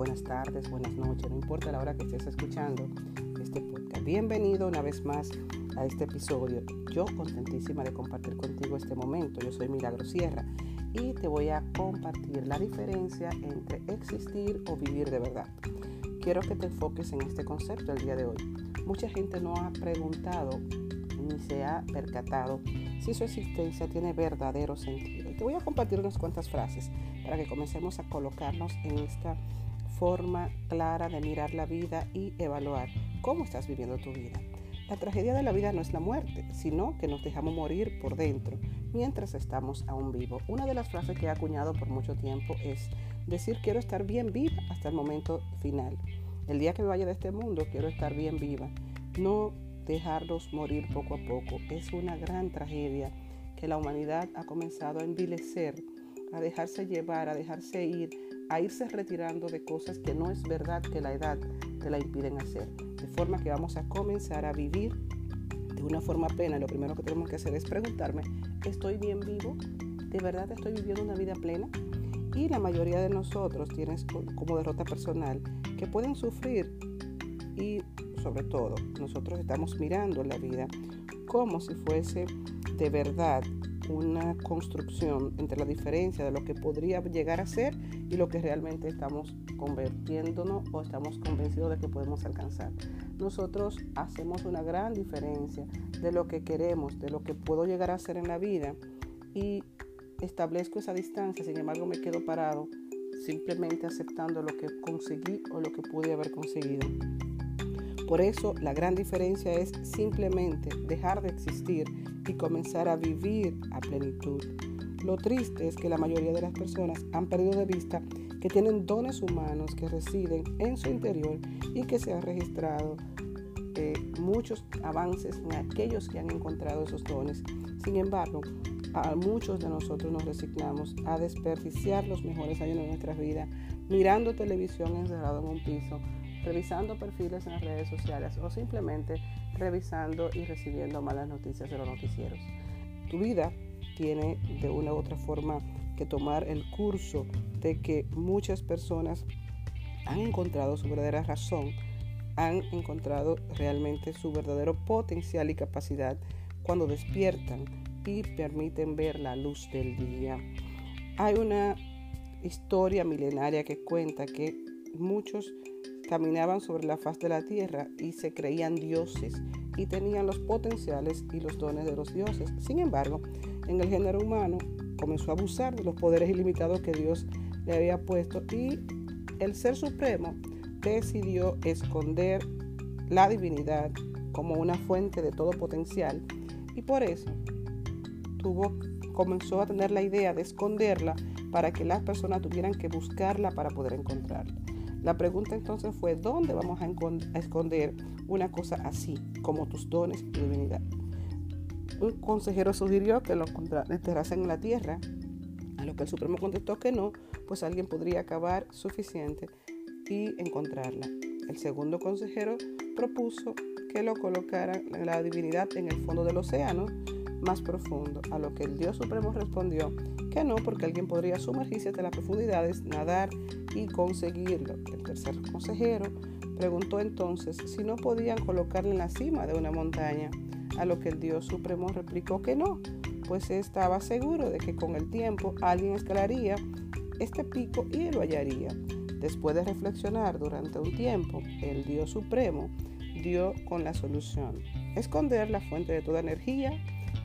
buenas tardes, buenas noches, no importa la hora que estés escuchando este podcast. Bienvenido una vez más a este episodio. Yo contentísima de compartir contigo este momento. Yo soy Milagro Sierra y te voy a compartir la diferencia entre existir o vivir de verdad. Quiero que te enfoques en este concepto el día de hoy. Mucha gente no ha preguntado ni se ha percatado si su existencia tiene verdadero sentido. Y te voy a compartir unas cuantas frases para que comencemos a colocarnos en esta forma clara de mirar la vida y evaluar cómo estás viviendo tu vida. La tragedia de la vida no es la muerte, sino que nos dejamos morir por dentro mientras estamos aún vivos. Una de las frases que he acuñado por mucho tiempo es decir quiero estar bien viva hasta el momento final. El día que me vaya de este mundo quiero estar bien viva. No dejarlos morir poco a poco. Es una gran tragedia que la humanidad ha comenzado a envilecer, a dejarse llevar, a dejarse ir, a irse retirando de cosas que no es verdad que la edad te la impiden hacer. De forma que vamos a comenzar a vivir de una forma plena. Lo primero que tenemos que hacer es preguntarme, ¿estoy bien vivo? ¿De verdad estoy viviendo una vida plena? Y la mayoría de nosotros tienen como derrota personal que pueden sufrir y sobre todo, nosotros estamos mirando la vida como si fuese de verdad una construcción entre la diferencia de lo que podría llegar a ser y lo que realmente estamos convirtiéndonos o estamos convencidos de que podemos alcanzar. Nosotros hacemos una gran diferencia de lo que queremos, de lo que puedo llegar a ser en la vida y establezco esa distancia, sin embargo me quedo parado simplemente aceptando lo que conseguí o lo que pude haber conseguido. Por eso la gran diferencia es simplemente dejar de existir y comenzar a vivir a plenitud. Lo triste es que la mayoría de las personas han perdido de vista que tienen dones humanos que residen en su interior y que se han registrado eh, muchos avances en aquellos que han encontrado esos dones. Sin embargo, a muchos de nosotros nos resignamos a desperdiciar los mejores años de nuestra vida mirando televisión encerrado en un piso revisando perfiles en las redes sociales o simplemente revisando y recibiendo malas noticias de los noticieros. Tu vida tiene de una u otra forma que tomar el curso de que muchas personas han encontrado su verdadera razón, han encontrado realmente su verdadero potencial y capacidad cuando despiertan y permiten ver la luz del día. Hay una historia milenaria que cuenta que muchos caminaban sobre la faz de la tierra y se creían dioses y tenían los potenciales y los dones de los dioses. Sin embargo, en el género humano comenzó a abusar de los poderes ilimitados que Dios le había puesto y el Ser Supremo decidió esconder la divinidad como una fuente de todo potencial y por eso tuvo, comenzó a tener la idea de esconderla para que las personas tuvieran que buscarla para poder encontrarla. La pregunta entonces fue, ¿dónde vamos a, esconder una cosa así, como tus dones y tu divinidad? Un consejero sugirió que lo enterrasen en la tierra, a lo que el Supremo contestó que no, pues alguien podría acabar suficiente y encontrarla. El segundo consejero propuso que lo colocara la divinidad en el fondo del océano más profundo, a lo que el Dios Supremo respondió que no, porque alguien podría sumergirse hasta las profundidades, nadar y conseguirlo. El tercer consejero preguntó entonces si no podían colocarle en la cima de una montaña, a lo que el Dios Supremo replicó que no, pues estaba seguro de que con el tiempo alguien escalaría este pico y lo hallaría. Después de reflexionar durante un tiempo, el Dios Supremo dio con la solución. Esconder la fuente de toda energía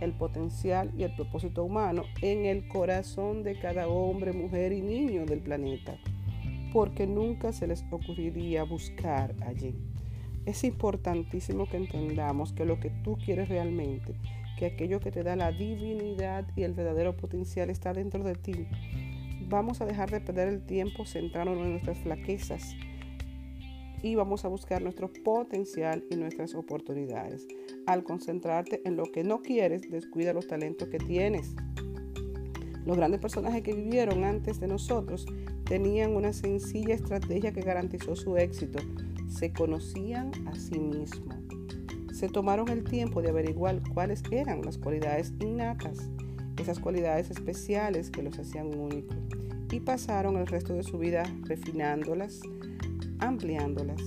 el potencial y el propósito humano en el corazón de cada hombre, mujer y niño del planeta, porque nunca se les ocurriría buscar allí. Es importantísimo que entendamos que lo que tú quieres realmente, que aquello que te da la divinidad y el verdadero potencial está dentro de ti. Vamos a dejar de perder el tiempo centrándonos en nuestras flaquezas y vamos a buscar nuestro potencial y nuestras oportunidades. Al concentrarte en lo que no quieres, descuida los talentos que tienes. Los grandes personajes que vivieron antes de nosotros tenían una sencilla estrategia que garantizó su éxito. Se conocían a sí mismos. Se tomaron el tiempo de averiguar cuáles eran las cualidades innatas, esas cualidades especiales que los hacían únicos. y pasaron el resto de su vida refinándolas, ampliándolas.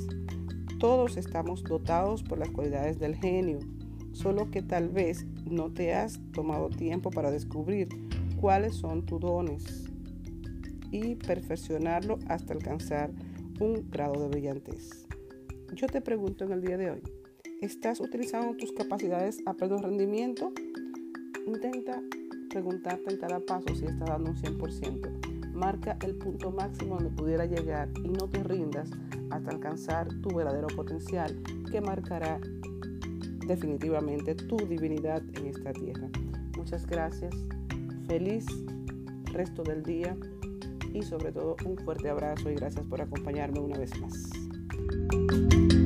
Todos estamos dotados por las cualidades del genio, solo que tal vez no te has tomado tiempo para descubrir cuáles son tus dones y perfeccionarlo hasta alcanzar un grado de brillantez. Yo te pregunto en el día de hoy, ¿estás utilizando tus capacidades a pleno rendimiento? Intenta preguntarte en cada paso si estás dando un 100%. Marca el punto máximo donde pudiera llegar y no te rindas hasta alcanzar tu verdadero potencial que marcará definitivamente tu divinidad en esta tierra. Muchas gracias. Feliz resto del día y sobre todo un fuerte abrazo y gracias por acompañarme una vez más.